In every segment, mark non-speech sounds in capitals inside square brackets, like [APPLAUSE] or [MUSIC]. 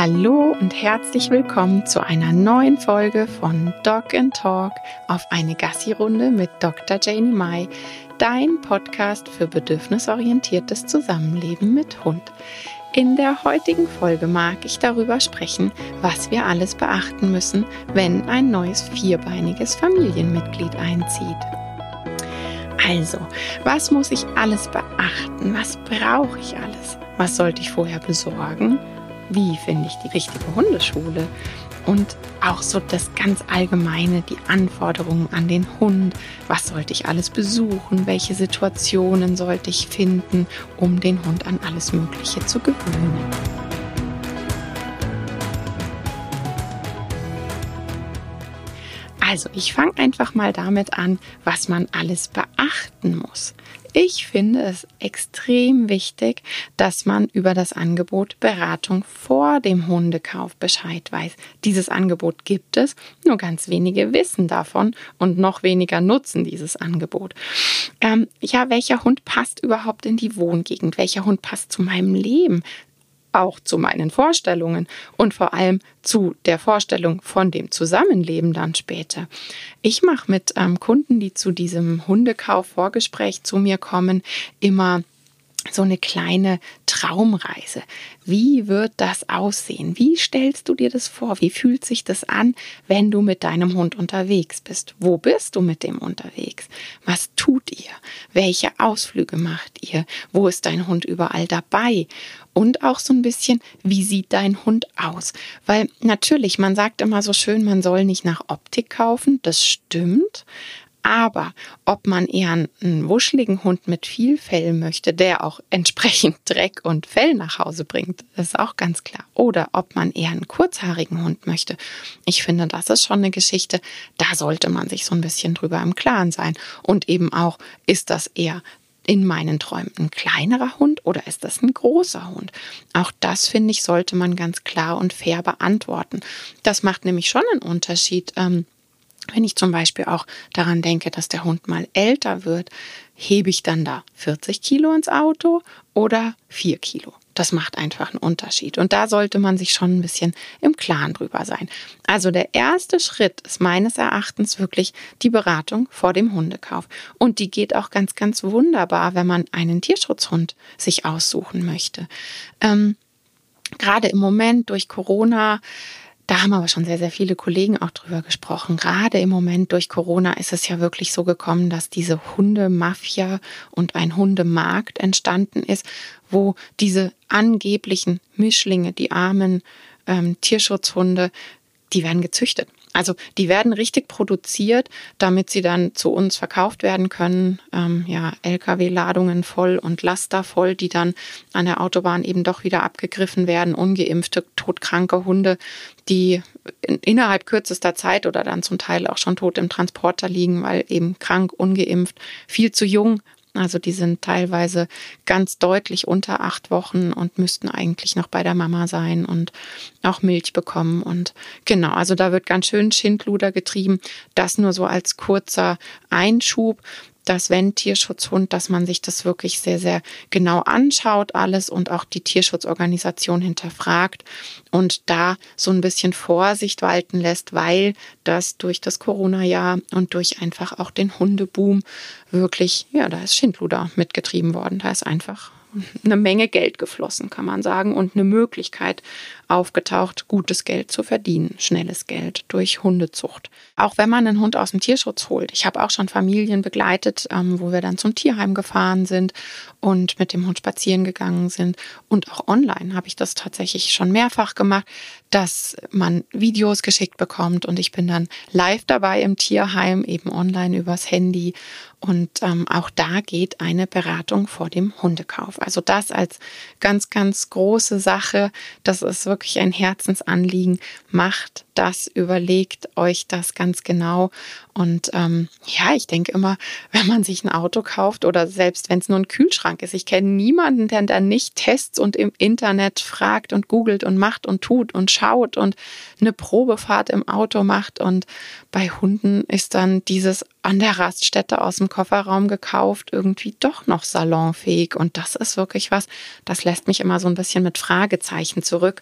Hallo und herzlich willkommen zu einer neuen Folge von Dog and Talk auf eine Gassi-Runde mit Dr. Janie Mai, dein Podcast für bedürfnisorientiertes Zusammenleben mit Hund. In der heutigen Folge mag ich darüber sprechen, was wir alles beachten müssen, wenn ein neues vierbeiniges Familienmitglied einzieht. Also, was muss ich alles beachten? Was brauche ich alles? Was sollte ich vorher besorgen? Wie finde ich die richtige Hundeschule und auch so das ganz allgemeine, die Anforderungen an den Hund, was sollte ich alles besuchen, welche Situationen sollte ich finden, um den Hund an alles Mögliche zu gewöhnen. Also, ich fange einfach mal damit an, was man alles beachten muss. Ich finde es extrem wichtig, dass man über das Angebot Beratung vor dem Hundekauf Bescheid weiß. Dieses Angebot gibt es, nur ganz wenige wissen davon und noch weniger nutzen dieses Angebot. Ähm, ja, welcher Hund passt überhaupt in die Wohngegend? Welcher Hund passt zu meinem Leben? Auch zu meinen Vorstellungen und vor allem zu der Vorstellung von dem Zusammenleben dann später. Ich mache mit ähm, Kunden, die zu diesem Hundekauf-Vorgespräch zu mir kommen, immer so eine kleine Traumreise. Wie wird das aussehen? Wie stellst du dir das vor? Wie fühlt sich das an, wenn du mit deinem Hund unterwegs bist? Wo bist du mit dem unterwegs? Was tut ihr? Welche Ausflüge macht ihr? Wo ist dein Hund überall dabei? Und auch so ein bisschen, wie sieht dein Hund aus? Weil natürlich, man sagt immer so schön, man soll nicht nach Optik kaufen. Das stimmt. Aber ob man eher einen wuscheligen Hund mit viel Fell möchte, der auch [LAUGHS] entsprechend Dreck und Fell nach Hause bringt, ist auch ganz klar. Oder ob man eher einen kurzhaarigen Hund möchte. Ich finde, das ist schon eine Geschichte, da sollte man sich so ein bisschen drüber im Klaren sein. Und eben auch, ist das eher in meinen Träumen ein kleinerer Hund oder ist das ein großer Hund? Auch das, finde ich, sollte man ganz klar und fair beantworten. Das macht nämlich schon einen Unterschied. Ähm, wenn ich zum Beispiel auch daran denke, dass der Hund mal älter wird, hebe ich dann da 40 Kilo ins Auto oder 4 Kilo? Das macht einfach einen Unterschied. Und da sollte man sich schon ein bisschen im Klaren drüber sein. Also der erste Schritt ist meines Erachtens wirklich die Beratung vor dem Hundekauf. Und die geht auch ganz, ganz wunderbar, wenn man einen Tierschutzhund sich aussuchen möchte. Ähm, Gerade im Moment durch Corona da haben aber schon sehr, sehr viele Kollegen auch drüber gesprochen. Gerade im Moment durch Corona ist es ja wirklich so gekommen, dass diese Hundemafia und ein Hundemarkt entstanden ist, wo diese angeblichen Mischlinge, die armen ähm, Tierschutzhunde, die werden gezüchtet. Also die werden richtig produziert, damit sie dann zu uns verkauft werden können. Ähm, ja, Lkw-Ladungen voll und Laster voll, die dann an der Autobahn eben doch wieder abgegriffen werden. Ungeimpfte, todkranke Hunde, die in, innerhalb kürzester Zeit oder dann zum Teil auch schon tot im Transporter liegen, weil eben krank, ungeimpft, viel zu jung, also die sind teilweise ganz deutlich unter acht Wochen und müssten eigentlich noch bei der Mama sein und auch Milch bekommen. Und genau, also da wird ganz schön Schindluder getrieben. Das nur so als kurzer Einschub dass wenn Tierschutzhund, dass man sich das wirklich sehr, sehr genau anschaut, alles und auch die Tierschutzorganisation hinterfragt und da so ein bisschen Vorsicht walten lässt, weil das durch das Corona-Jahr und durch einfach auch den Hundeboom wirklich, ja, da ist Schindluder mitgetrieben worden. Da ist einfach eine Menge Geld geflossen, kann man sagen, und eine Möglichkeit aufgetaucht, gutes Geld zu verdienen, schnelles Geld durch Hundezucht. Auch wenn man einen Hund aus dem Tierschutz holt. Ich habe auch schon Familien begleitet, ähm, wo wir dann zum Tierheim gefahren sind und mit dem Hund spazieren gegangen sind. Und auch online habe ich das tatsächlich schon mehrfach gemacht, dass man Videos geschickt bekommt und ich bin dann live dabei im Tierheim, eben online übers Handy. Und ähm, auch da geht eine Beratung vor dem Hundekauf. Also das als ganz, ganz große Sache. Das ist wirklich ein Herzensanliegen. Macht das, überlegt euch das ganz genau. Und ähm, ja, ich denke immer, [LAUGHS] wenn man sich ein Auto kauft oder selbst wenn es nur ein Kühlschrank ist, ich kenne niemanden, der dann nicht Tests und im Internet fragt und googelt und macht und tut und schaut und eine Probefahrt im Auto macht. Und bei Hunden ist dann dieses an der Raststätte aus dem Kofferraum gekauft, irgendwie doch noch salonfähig. Und das ist wirklich was, das lässt mich immer so ein bisschen mit Fragezeichen zurück.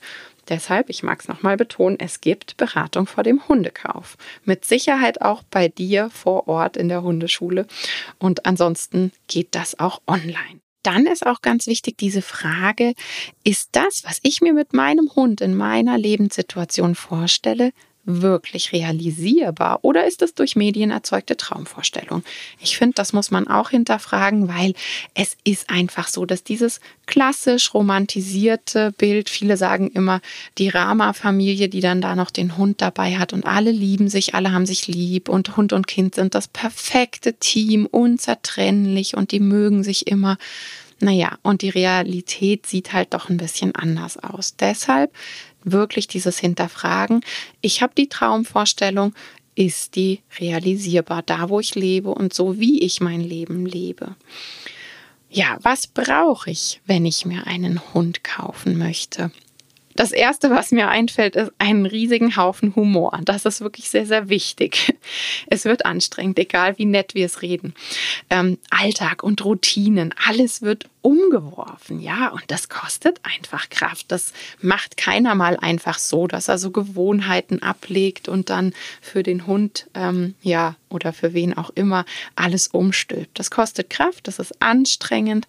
Deshalb, ich mag es nochmal betonen, es gibt Beratung vor dem Hundekauf. Mit Sicherheit auch bei dir vor Ort in der Hundeschule. Und ansonsten geht das auch online dann ist auch ganz wichtig diese Frage, ist das, was ich mir mit meinem Hund in meiner Lebenssituation vorstelle, wirklich realisierbar oder ist es durch Medien erzeugte Traumvorstellung? Ich finde, das muss man auch hinterfragen, weil es ist einfach so, dass dieses klassisch romantisierte Bild, viele sagen immer, die Rama-Familie, die dann da noch den Hund dabei hat und alle lieben sich, alle haben sich lieb und Hund und Kind sind das perfekte Team, unzertrennlich und die mögen sich immer. Naja, und die Realität sieht halt doch ein bisschen anders aus. Deshalb wirklich dieses Hinterfragen. Ich habe die Traumvorstellung, ist die realisierbar, da wo ich lebe und so wie ich mein Leben lebe. Ja, was brauche ich, wenn ich mir einen Hund kaufen möchte? Das Erste, was mir einfällt, ist einen riesigen Haufen Humor. Das ist wirklich sehr, sehr wichtig. [LAUGHS] Es wird anstrengend, egal wie nett wir es reden. Ähm, Alltag und Routinen, alles wird umgeworfen, ja, und das kostet einfach Kraft. Das macht keiner mal einfach so, dass er so Gewohnheiten ablegt und dann für den Hund, ähm, ja, oder für wen auch immer alles umstülpt. Das kostet Kraft, das ist anstrengend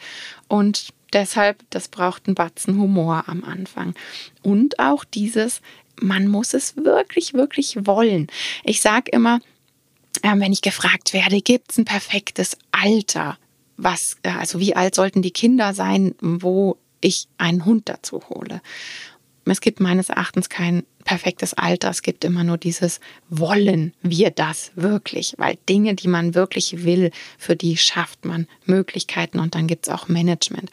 und Deshalb, das braucht einen Batzen Humor am Anfang. Und auch dieses, man muss es wirklich, wirklich wollen. Ich sage immer, äh, wenn ich gefragt werde, gibt es ein perfektes Alter? Was, äh, also wie alt sollten die Kinder sein, wo ich einen Hund dazu hole? Es gibt meines Erachtens kein perfektes Alter. Es gibt immer nur dieses Wollen wir das wirklich, weil Dinge, die man wirklich will, für die schafft man Möglichkeiten und dann gibt es auch Management.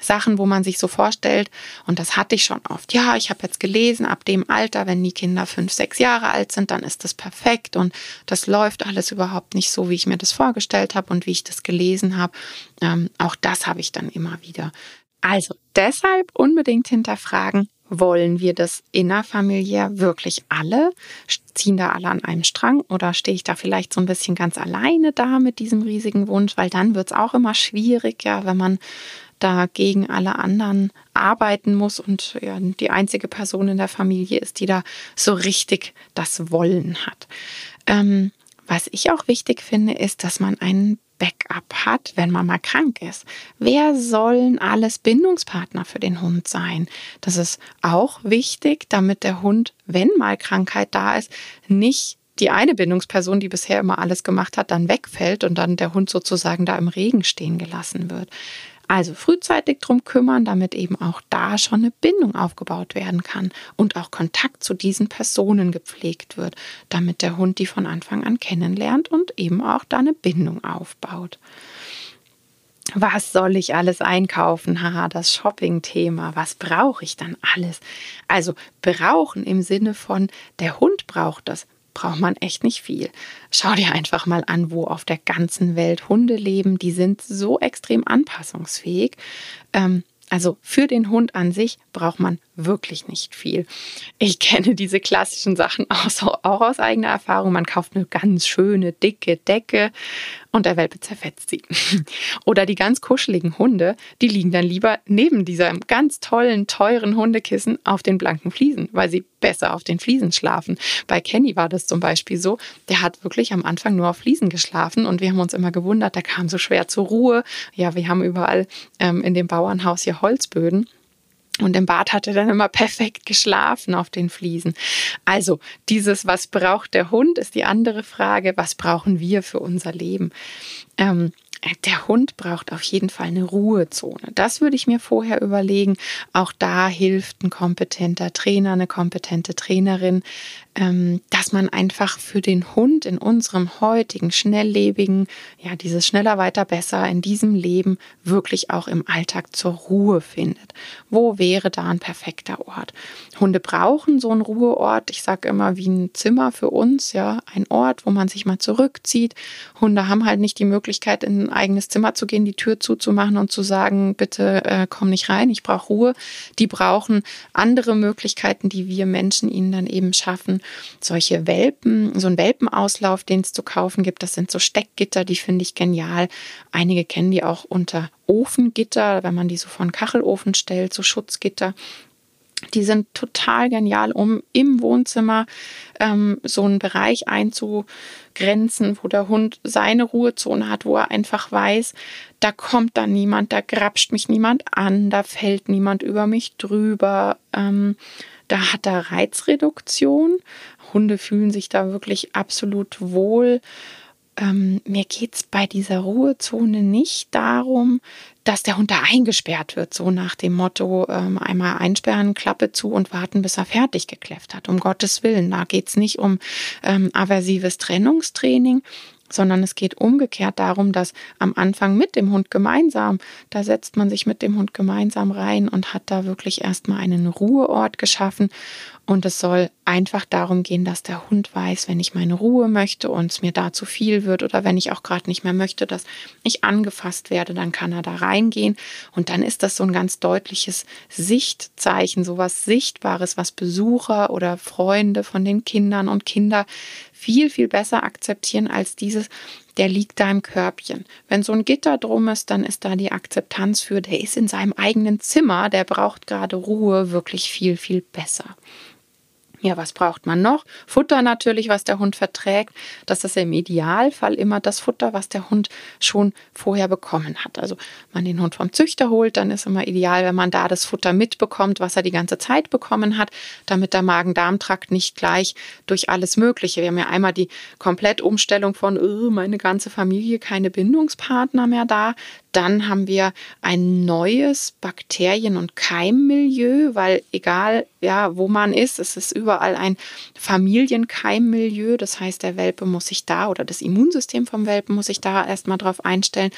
Sachen, wo man sich so vorstellt, und das hatte ich schon oft, ja, ich habe jetzt gelesen, ab dem Alter, wenn die Kinder fünf, sechs Jahre alt sind, dann ist das perfekt und das läuft alles überhaupt nicht so, wie ich mir das vorgestellt habe und wie ich das gelesen habe. Ähm, auch das habe ich dann immer wieder. Also deshalb unbedingt hinterfragen, wollen wir das innerfamiliär wirklich alle? Ziehen da alle an einem Strang oder stehe ich da vielleicht so ein bisschen ganz alleine da mit diesem riesigen Wunsch? Weil dann wird es auch immer schwierig, ja, wenn man da gegen alle anderen arbeiten muss und ja, die einzige Person in der Familie ist, die da so richtig das Wollen hat. Ähm, was ich auch wichtig finde, ist, dass man einen Backup hat, wenn man mal krank ist. Wer sollen alles Bindungspartner für den Hund sein? Das ist auch wichtig, damit der Hund, wenn mal Krankheit da ist, nicht die eine Bindungsperson, die bisher immer alles gemacht hat, dann wegfällt und dann der Hund sozusagen da im Regen stehen gelassen wird. Also frühzeitig drum kümmern, damit eben auch da schon eine Bindung aufgebaut werden kann und auch Kontakt zu diesen Personen gepflegt wird, damit der Hund die von Anfang an kennenlernt und eben auch da eine Bindung aufbaut. Was soll ich alles einkaufen? Haha, das Shopping-Thema. Was brauche ich dann alles? Also brauchen im Sinne von, der Hund braucht das braucht man echt nicht viel. Schau dir einfach mal an, wo auf der ganzen Welt Hunde leben. Die sind so extrem anpassungsfähig. Ähm, also für den Hund an sich braucht man wirklich nicht viel. Ich kenne diese klassischen Sachen [LAUGHS] auch, auch aus eigener Erfahrung. Man kauft eine ganz schöne, dicke Decke und der Welpe zerfetzt sie. [LAUGHS] Oder die ganz kuscheligen Hunde, die liegen dann lieber neben diesem ganz tollen, teuren Hundekissen auf den blanken Fliesen, weil sie besser auf den Fliesen schlafen. Bei Kenny war das zum Beispiel so, der hat wirklich am Anfang nur auf Fliesen geschlafen und wir haben uns immer gewundert, der kam so schwer zur Ruhe. Ja, wir haben überall ähm, in dem Bauernhaus hier Holzböden. Und im Bad hat er dann immer perfekt geschlafen auf den Fliesen. Also dieses, was braucht der Hund, ist die andere Frage. Was brauchen wir für unser Leben? Ähm, der Hund braucht auf jeden Fall eine Ruhezone. Das würde ich mir vorher überlegen. Auch da hilft ein kompetenter Trainer, eine kompetente Trainerin, ähm, dass man einfach für den Hund in unserem heutigen, schnelllebigen, ja, dieses schneller, weiter, besser in diesem Leben wirklich auch im Alltag zur Ruhe findet. Wo wäre da ein perfekter Ort? Hunde brauchen so einen Ruheort. Ich sage immer wie ein Zimmer für uns, ja, ein Ort, wo man sich mal zurückzieht. Hunde haben halt nicht die Möglichkeit, in eigenes Zimmer zu gehen, die Tür zuzumachen und zu sagen, bitte äh, komm nicht rein, ich brauche Ruhe. Die brauchen andere Möglichkeiten, die wir Menschen ihnen dann eben schaffen. Solche Welpen, so ein Welpenauslauf, den es zu kaufen gibt, das sind so Steckgitter, die finde ich genial. Einige kennen die auch unter Ofengitter, wenn man die so von Kachelofen stellt, so Schutzgitter. Die sind total genial, um im Wohnzimmer ähm, so einen Bereich einzugrenzen, wo der Hund seine Ruhezone hat, wo er einfach weiß, da kommt dann niemand, da grapscht mich niemand an, da fällt niemand über mich drüber. Ähm, da hat er Reizreduktion. Hunde fühlen sich da wirklich absolut wohl ähm, mir geht es bei dieser Ruhezone nicht darum, dass der Hund da eingesperrt wird, so nach dem Motto, ähm, einmal einsperren, Klappe zu und warten, bis er fertig gekläfft hat. Um Gottes Willen, da geht es nicht um ähm, aversives Trennungstraining, sondern es geht umgekehrt darum, dass am Anfang mit dem Hund gemeinsam, da setzt man sich mit dem Hund gemeinsam rein und hat da wirklich erstmal einen Ruheort geschaffen und es soll einfach darum gehen, dass der Hund weiß, wenn ich meine Ruhe möchte und es mir da zu viel wird oder wenn ich auch gerade nicht mehr möchte, dass ich angefasst werde, dann kann er da reingehen. Und dann ist das so ein ganz deutliches Sichtzeichen, so was Sichtbares, was Besucher oder Freunde von den Kindern und Kinder viel, viel besser akzeptieren als dieses, der liegt da im Körbchen. Wenn so ein Gitter drum ist, dann ist da die Akzeptanz für, der ist in seinem eigenen Zimmer, der braucht gerade Ruhe wirklich viel, viel besser. Ja, was braucht man noch? Futter natürlich, was der Hund verträgt. Das ist im Idealfall immer das Futter, was der Hund schon vorher bekommen hat. Also man den Hund vom Züchter holt, dann ist immer ideal, wenn man da das Futter mitbekommt, was er die ganze Zeit bekommen hat, damit der Magen-Darm-Trakt nicht gleich durch alles Mögliche. Wir haben ja einmal die Komplettumstellung von oh, meine ganze Familie, keine Bindungspartner mehr da. Dann haben wir ein neues Bakterien- und Keimmilieu, weil egal ja, wo man ist, es ist überall ein Familienkeimmilieu. Das heißt, der Welpe muss sich da oder das Immunsystem vom Welpen muss sich da erstmal drauf einstellen.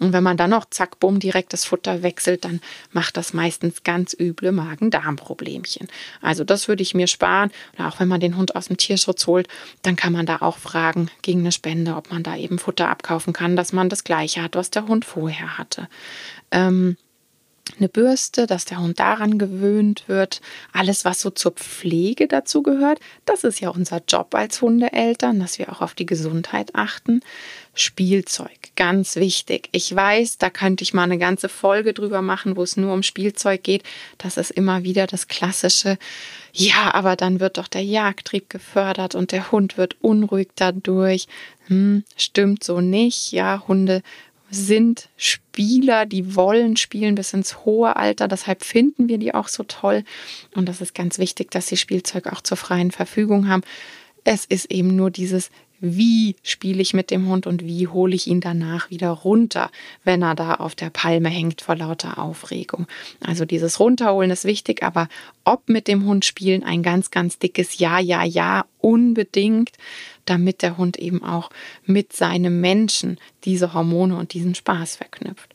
Und wenn man dann noch zack, bumm, direkt das Futter wechselt, dann macht das meistens ganz üble Magen-Darm-Problemchen. Also das würde ich mir sparen. Oder auch wenn man den Hund aus dem Tierschutz holt, dann kann man da auch fragen gegen eine Spende, ob man da eben Futter abkaufen kann, dass man das gleiche hat, was der Hund vorher vorher hatte. Ähm, eine Bürste, dass der Hund daran gewöhnt wird. Alles, was so zur Pflege dazu gehört, das ist ja unser Job als Hundeeltern, dass wir auch auf die Gesundheit achten. Spielzeug, ganz wichtig. Ich weiß, da könnte ich mal eine ganze Folge drüber machen, wo es nur um Spielzeug geht. Das ist immer wieder das klassische. Ja, aber dann wird doch der Jagdtrieb gefördert und der Hund wird unruhig dadurch. Hm, stimmt so nicht. Ja, Hunde sind Spieler, die wollen spielen bis ins hohe Alter. Deshalb finden wir die auch so toll. Und das ist ganz wichtig, dass sie Spielzeug auch zur freien Verfügung haben. Es ist eben nur dieses wie spiele ich mit dem Hund und wie hole ich ihn danach wieder runter, wenn er da auf der Palme hängt vor lauter Aufregung. Also dieses Runterholen ist wichtig, aber ob mit dem Hund spielen, ein ganz, ganz dickes Ja, ja, ja, unbedingt, damit der Hund eben auch mit seinem Menschen diese Hormone und diesen Spaß verknüpft.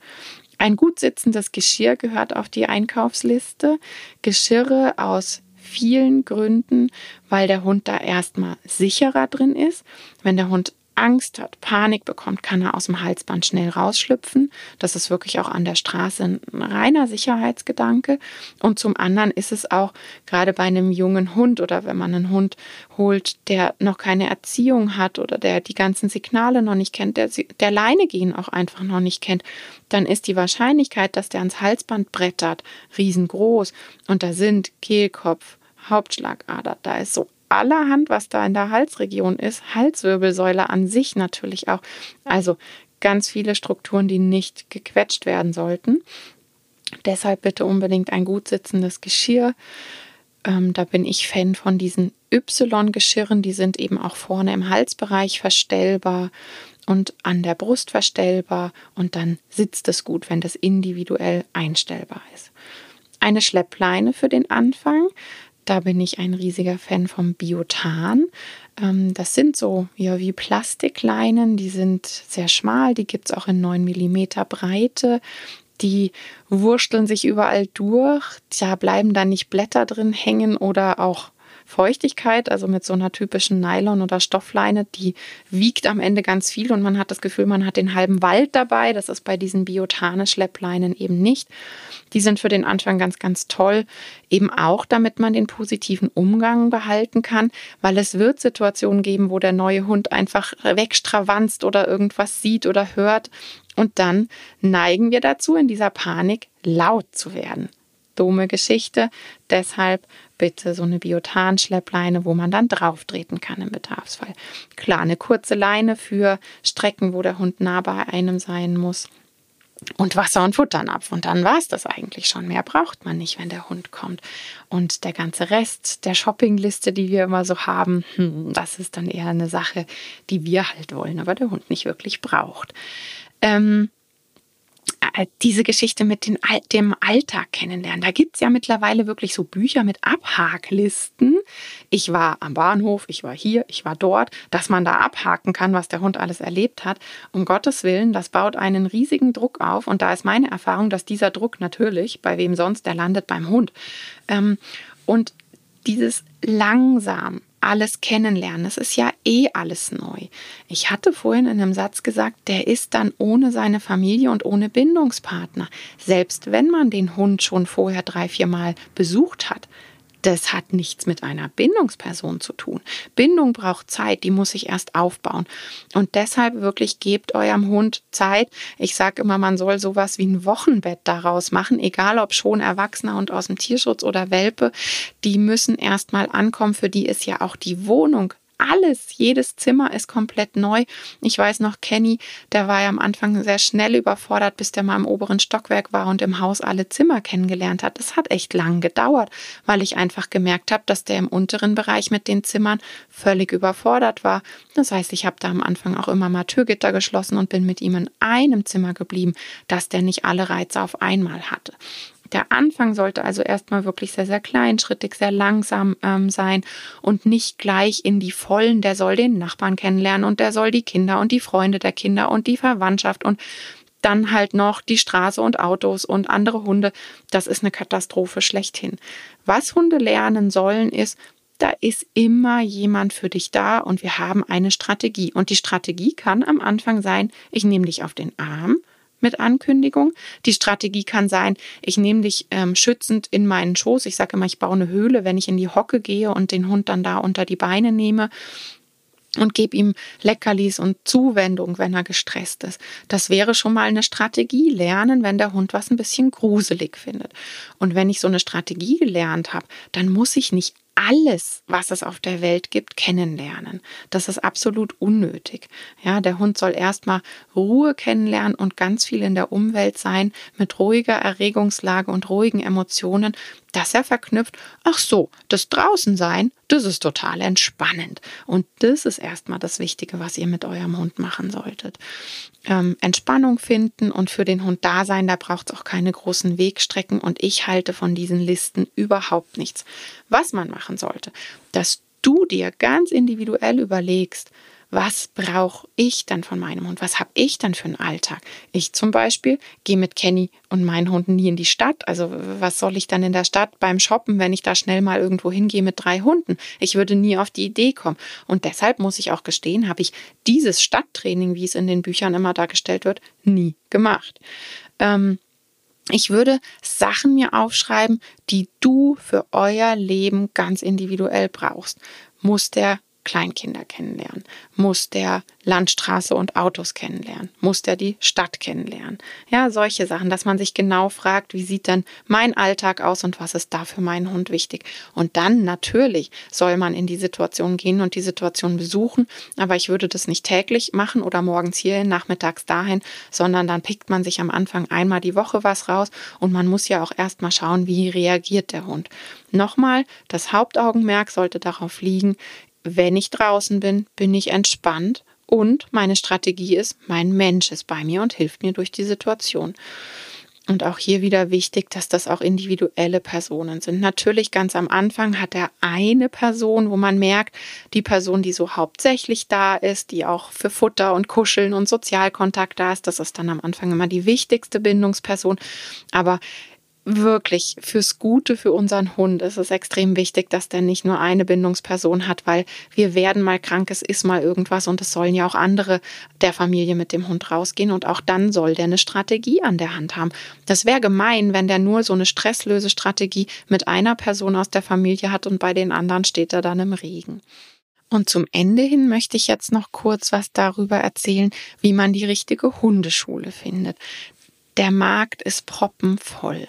Ein gut sitzendes Geschirr gehört auf die Einkaufsliste. Geschirre aus vielen Gründen, weil der Hund da erstmal sicherer drin ist. Wenn der Hund Angst hat, Panik bekommt, kann er aus dem Halsband schnell rausschlüpfen. Das ist wirklich auch an der Straße ein reiner Sicherheitsgedanke. Und zum anderen ist es auch gerade bei einem jungen Hund oder wenn man einen Hund holt, der noch keine Erziehung hat oder der die ganzen Signale noch nicht kennt, der, der Leine gehen auch einfach noch nicht kennt, dann ist die Wahrscheinlichkeit, dass der ans Halsband brettert, riesengroß. Und da sind Kehlkopf, Hauptschlagader, da ist so allerhand, was da in der Halsregion ist, Halswirbelsäule an sich natürlich auch. Also ganz viele Strukturen, die nicht gequetscht werden sollten. Deshalb bitte unbedingt ein gut sitzendes Geschirr. Ähm, da bin ich Fan von diesen Y-Geschirren. Die sind eben auch vorne im Halsbereich verstellbar und an der Brust verstellbar. Und dann sitzt es gut, wenn das individuell einstellbar ist. Eine Schleppleine für den Anfang. Da bin ich ein riesiger Fan vom Biotan. Ähm, das sind so ja, wie Plastikleinen, die sind sehr schmal, die gibt es auch in 9 mm Breite. Die wursteln sich überall durch, da bleiben dann nicht Blätter drin hängen oder auch Feuchtigkeit, also mit so einer typischen Nylon- oder Stoffleine, die wiegt am Ende ganz viel und man hat das Gefühl, man hat den halben Wald dabei. Das ist bei diesen Biotane-Schleppleinen eben nicht. Die sind für den Anfang ganz, ganz toll, eben auch damit man den positiven Umgang behalten kann, weil es wird Situationen geben, wo der neue Hund einfach wegstravanzt oder irgendwas sieht oder hört. Und dann neigen wir dazu, in dieser Panik laut zu werden. Dumme Geschichte. Deshalb bitte so eine Biotan-Schleppleine, wo man dann drauftreten kann im Bedarfsfall. Klar, eine kurze Leine für Strecken, wo der Hund nah bei einem sein muss. Und Wasser und Futternapf. Und dann war es das eigentlich schon. Mehr braucht man nicht, wenn der Hund kommt. Und der ganze Rest der Shoppingliste, die wir immer so haben, hm, das ist dann eher eine Sache, die wir halt wollen, aber der Hund nicht wirklich braucht. Ähm, äh, diese Geschichte mit den, dem Alltag kennenlernen. Da gibt es ja mittlerweile wirklich so Bücher mit Abhaklisten. Ich war am Bahnhof, ich war hier, ich war dort, dass man da abhaken kann, was der Hund alles erlebt hat. Um Gottes Willen, das baut einen riesigen Druck auf. Und da ist meine Erfahrung, dass dieser Druck natürlich, bei wem sonst, der landet beim Hund. Ähm, und dieses langsam alles kennenlernen. Es ist ja eh alles neu. Ich hatte vorhin in einem Satz gesagt, der ist dann ohne seine Familie und ohne Bindungspartner. Selbst wenn man den Hund schon vorher drei, vier Mal besucht hat, das hat nichts mit einer Bindungsperson zu tun. Bindung braucht Zeit, die muss sich erst aufbauen. Und deshalb wirklich gebt eurem Hund Zeit. Ich sage immer, man soll sowas wie ein Wochenbett daraus machen, egal ob schon Erwachsener und aus dem Tierschutz oder Welpe. Die müssen erst mal ankommen. Für die ist ja auch die Wohnung alles, jedes Zimmer ist komplett neu. Ich weiß noch, Kenny, der war ja am Anfang sehr schnell überfordert, bis der mal im oberen Stockwerk war und im Haus alle Zimmer kennengelernt hat. Das hat echt lang gedauert, weil ich einfach gemerkt habe, dass der im unteren Bereich mit den Zimmern völlig überfordert war. Das heißt, ich habe da am Anfang auch immer mal Türgitter geschlossen und bin mit ihm in einem Zimmer geblieben, dass der nicht alle Reize auf einmal hatte. Der Anfang sollte also erstmal wirklich sehr, sehr kleinschrittig, sehr langsam ähm, sein und nicht gleich in die Vollen. Der soll den Nachbarn kennenlernen und der soll die Kinder und die Freunde der Kinder und die Verwandtschaft und dann halt noch die Straße und Autos und andere Hunde. Das ist eine Katastrophe schlechthin. Was Hunde lernen sollen, ist, da ist immer jemand für dich da und wir haben eine Strategie. Und die Strategie kann am Anfang sein, ich nehme dich auf den Arm mit Ankündigung. Die Strategie kann sein, ich nehme dich ähm, schützend in meinen Schoß. Ich sage immer, ich baue eine Höhle, wenn ich in die Hocke gehe und den Hund dann da unter die Beine nehme und gebe ihm Leckerlis und Zuwendung, wenn er gestresst ist. Das wäre schon mal eine Strategie lernen, wenn der Hund was ein bisschen gruselig findet. Und wenn ich so eine Strategie gelernt habe, dann muss ich nicht alles, was es auf der Welt gibt, kennenlernen. Das ist absolut unnötig. Ja, der Hund soll erstmal Ruhe kennenlernen und ganz viel in der Umwelt sein, mit ruhiger Erregungslage und ruhigen Emotionen, dass er verknüpft, ach so, das Draußensein, das ist total entspannend. Und das ist erstmal das Wichtige, was ihr mit eurem Hund machen solltet. Ähm, Entspannung finden und für den Hund da sein, da braucht es auch keine großen Wegstrecken und ich halte von diesen Listen überhaupt nichts. Was man machen sollte, dass du dir ganz individuell überlegst, was brauche ich dann von meinem Hund? Was habe ich dann für einen Alltag? Ich zum Beispiel gehe mit Kenny und meinen Hunden nie in die Stadt. Also was soll ich dann in der Stadt beim Shoppen, wenn ich da schnell mal irgendwo hingehe mit drei Hunden? Ich würde nie auf die Idee kommen. Und deshalb muss ich auch gestehen, habe ich dieses Stadttraining, wie es in den Büchern immer dargestellt wird, nie gemacht. Ähm, ich würde Sachen mir aufschreiben, die du für euer Leben ganz individuell brauchst. Muss der Kleinkinder kennenlernen? Muss der Landstraße und Autos kennenlernen? Muss der die Stadt kennenlernen? Ja, solche Sachen, dass man sich genau fragt, wie sieht denn mein Alltag aus und was ist da für meinen Hund wichtig? Und dann natürlich soll man in die Situation gehen und die Situation besuchen, aber ich würde das nicht täglich machen oder morgens hierhin, nachmittags dahin, sondern dann pickt man sich am Anfang einmal die Woche was raus und man muss ja auch erstmal schauen, wie reagiert der Hund. Nochmal, das Hauptaugenmerk sollte darauf liegen, wenn ich draußen bin, bin ich entspannt und meine Strategie ist, mein Mensch ist bei mir und hilft mir durch die Situation. Und auch hier wieder wichtig, dass das auch individuelle Personen sind. Natürlich ganz am Anfang hat er eine Person, wo man merkt, die Person, die so hauptsächlich da ist, die auch für Futter und Kuscheln und Sozialkontakt da ist, das ist dann am Anfang immer die wichtigste Bindungsperson. Aber wirklich fürs Gute für unseren Hund ist es extrem wichtig, dass der nicht nur eine Bindungsperson hat, weil wir werden mal krank, es ist mal irgendwas und es sollen ja auch andere der Familie mit dem Hund rausgehen und auch dann soll der eine Strategie an der Hand haben. Das wäre gemein, wenn der nur so eine Stresslösestrategie mit einer Person aus der Familie hat und bei den anderen steht er dann im Regen. Und zum Ende hin möchte ich jetzt noch kurz was darüber erzählen, wie man die richtige Hundeschule findet der Markt ist proppenvoll.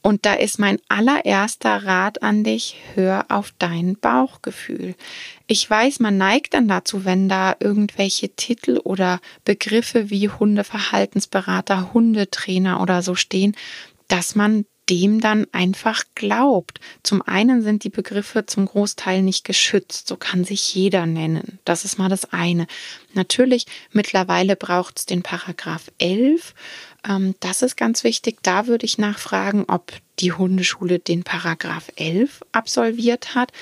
Und da ist mein allererster Rat an dich, hör auf dein Bauchgefühl. Ich weiß, man neigt dann dazu, wenn da irgendwelche Titel oder Begriffe wie Hundeverhaltensberater, Hundetrainer oder so stehen, dass man dem dann einfach glaubt. Zum einen sind die Begriffe zum Großteil nicht geschützt, so kann sich jeder nennen. Das ist mal das eine. Natürlich, mittlerweile braucht es den Paragraph 11 ähm, das ist ganz wichtig. Da würde ich nachfragen, ob die Hundeschule den Paragraph 11 absolviert hat.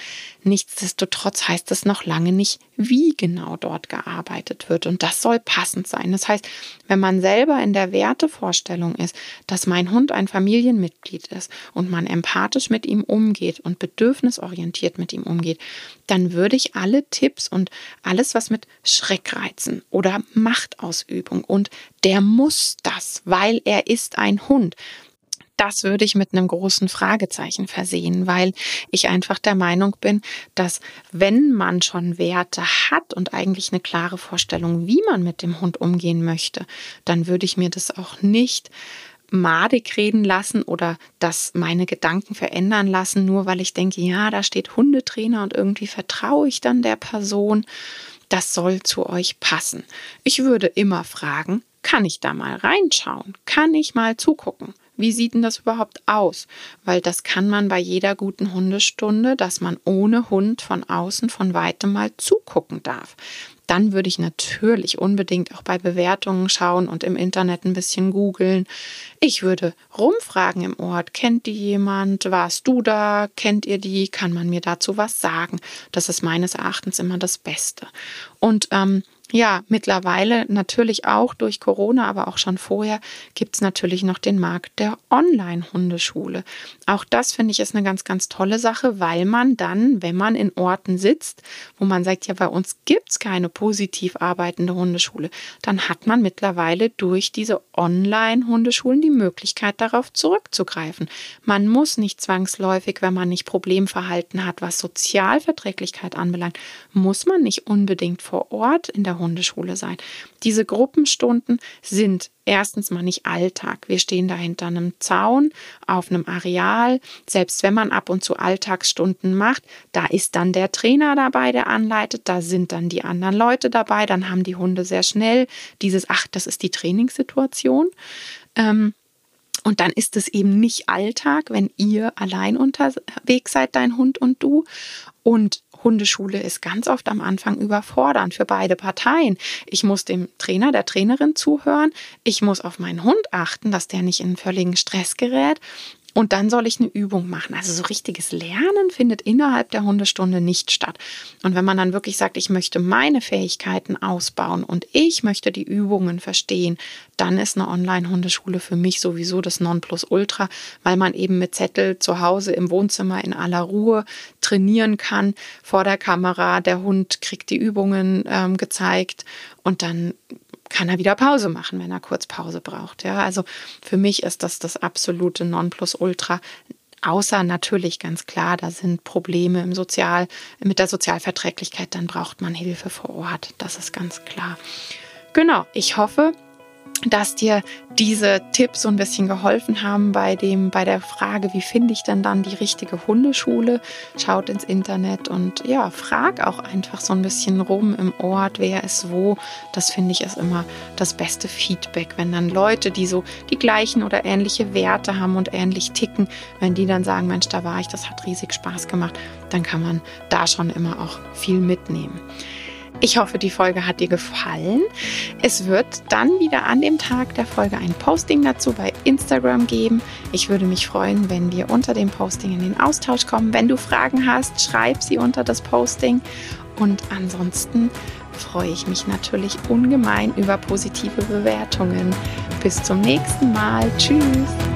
Nichtsdestotrotz heißt es noch lange nicht, wie genau dort gearbeitet wird. Und das soll passend sein. Das heißt, wenn man selber in der Wertevorstellung ist, dass mein Hund ein Familienmitglied ist und man empathisch mit ihm umgeht und bedürfnisorientiert mit ihm umgeht, dann würde ich alle Tipps und alles, was mit Schreckreizen oder Machtausübung und der muss das, weil er ist ein Hund das würde ich mit einem großen Fragezeichen versehen, weil ich einfach der Meinung bin, dass wenn man schon Werte hat und eigentlich eine klare Vorstellung, wie man mit dem Hund umgehen möchte, dann würde ich mir das auch nicht madig reden lassen oder dass meine Gedanken verändern lassen, nur weil ich denke, ja, da steht Hundetrainer und irgendwie vertraue ich dann der Person. Das soll zu euch passen. Ich würde immer fragen, kann ich da mal reinschauen? Kann ich mal zugucken? Wie sieht denn das überhaupt aus? Weil das kann man bei jeder guten Hundestunde, dass man ohne Hund von außen von weitem mal zugucken darf. Dann würde ich natürlich unbedingt auch bei Bewertungen schauen und im Internet ein bisschen googeln. Ich würde rumfragen im Ort. Kennt die jemand? Warst du da? Kennt ihr die? Kann man mir dazu was sagen? Das ist meines Erachtens immer das Beste. Und ähm, ja, mittlerweile natürlich auch durch Corona, aber auch schon vorher gibt es natürlich noch den Markt der Online-Hundeschule. Auch das finde ich ist eine ganz, ganz tolle Sache, weil man dann, wenn man in Orten sitzt, wo man sagt, ja, bei uns gibt es keine positiv arbeitende Hundeschule, dann hat man mittlerweile durch diese Online-Hundeschulen die Möglichkeit, darauf zurückzugreifen. Man muss nicht zwangsläufig, wenn man nicht Problemverhalten hat, was Sozialverträglichkeit anbelangt, muss man nicht unbedingt vor Ort in Hundeschule sein. Diese Gruppenstunden sind erstens mal nicht Alltag. Wir stehen da hinter einem Zaun auf einem Areal. Selbst wenn man ab und zu Alltagsstunden macht, da ist dann der Trainer dabei, der anleitet. Da sind dann die anderen Leute dabei. Dann haben die Hunde sehr schnell dieses, ach, das ist die Trainingssituation. Ähm, und dann ist es eben nicht Alltag, wenn ihr allein unterwegs seid, dein Hund und du. Und Hundeschule ist ganz oft am Anfang überfordernd für beide Parteien. Ich muss dem Trainer, der Trainerin zuhören. Ich muss auf meinen Hund achten, dass der nicht in völligen Stress gerät. Und dann soll ich eine Übung machen. Also so richtiges Lernen findet innerhalb der Hundestunde nicht statt. Und wenn man dann wirklich sagt, ich möchte meine Fähigkeiten ausbauen und ich möchte die Übungen verstehen, dann ist eine Online-Hundeschule für mich sowieso das Nonplusultra, weil man eben mit Zettel zu Hause im Wohnzimmer in aller Ruhe trainieren kann vor der Kamera. Der Hund kriegt die Übungen ähm, gezeigt und dann kann er wieder Pause machen, wenn er kurz Pause braucht. Ja, also für mich ist das das absolute Nonplusultra. Außer natürlich ganz klar, da sind Probleme im Sozial, mit der Sozialverträglichkeit, dann braucht man Hilfe vor Ort. Das ist ganz klar. Genau, ich hoffe, dass dir diese Tipps so ein bisschen geholfen haben bei dem, bei der Frage, wie finde ich denn dann die richtige Hundeschule? Schaut ins Internet und ja, frag auch einfach so ein bisschen rum im Ort, wer ist wo. Das finde ich ist immer das beste Feedback, wenn dann Leute, die so die gleichen oder ähnliche Werte haben und ähnlich ticken, wenn die dann sagen, Mensch, da war ich, das hat riesig Spaß gemacht, dann kann man da schon immer auch viel mitnehmen. Ich hoffe, die Folge hat dir gefallen. Es wird dann wieder an dem Tag der Folge ein Posting dazu bei Instagram geben. Ich würde mich freuen, wenn wir unter dem Posting in den Austausch kommen. Wenn du Fragen hast, schreib sie unter das Posting. Und ansonsten freue ich mich natürlich ungemein über positive Bewertungen. Bis zum nächsten Mal. Tschüss.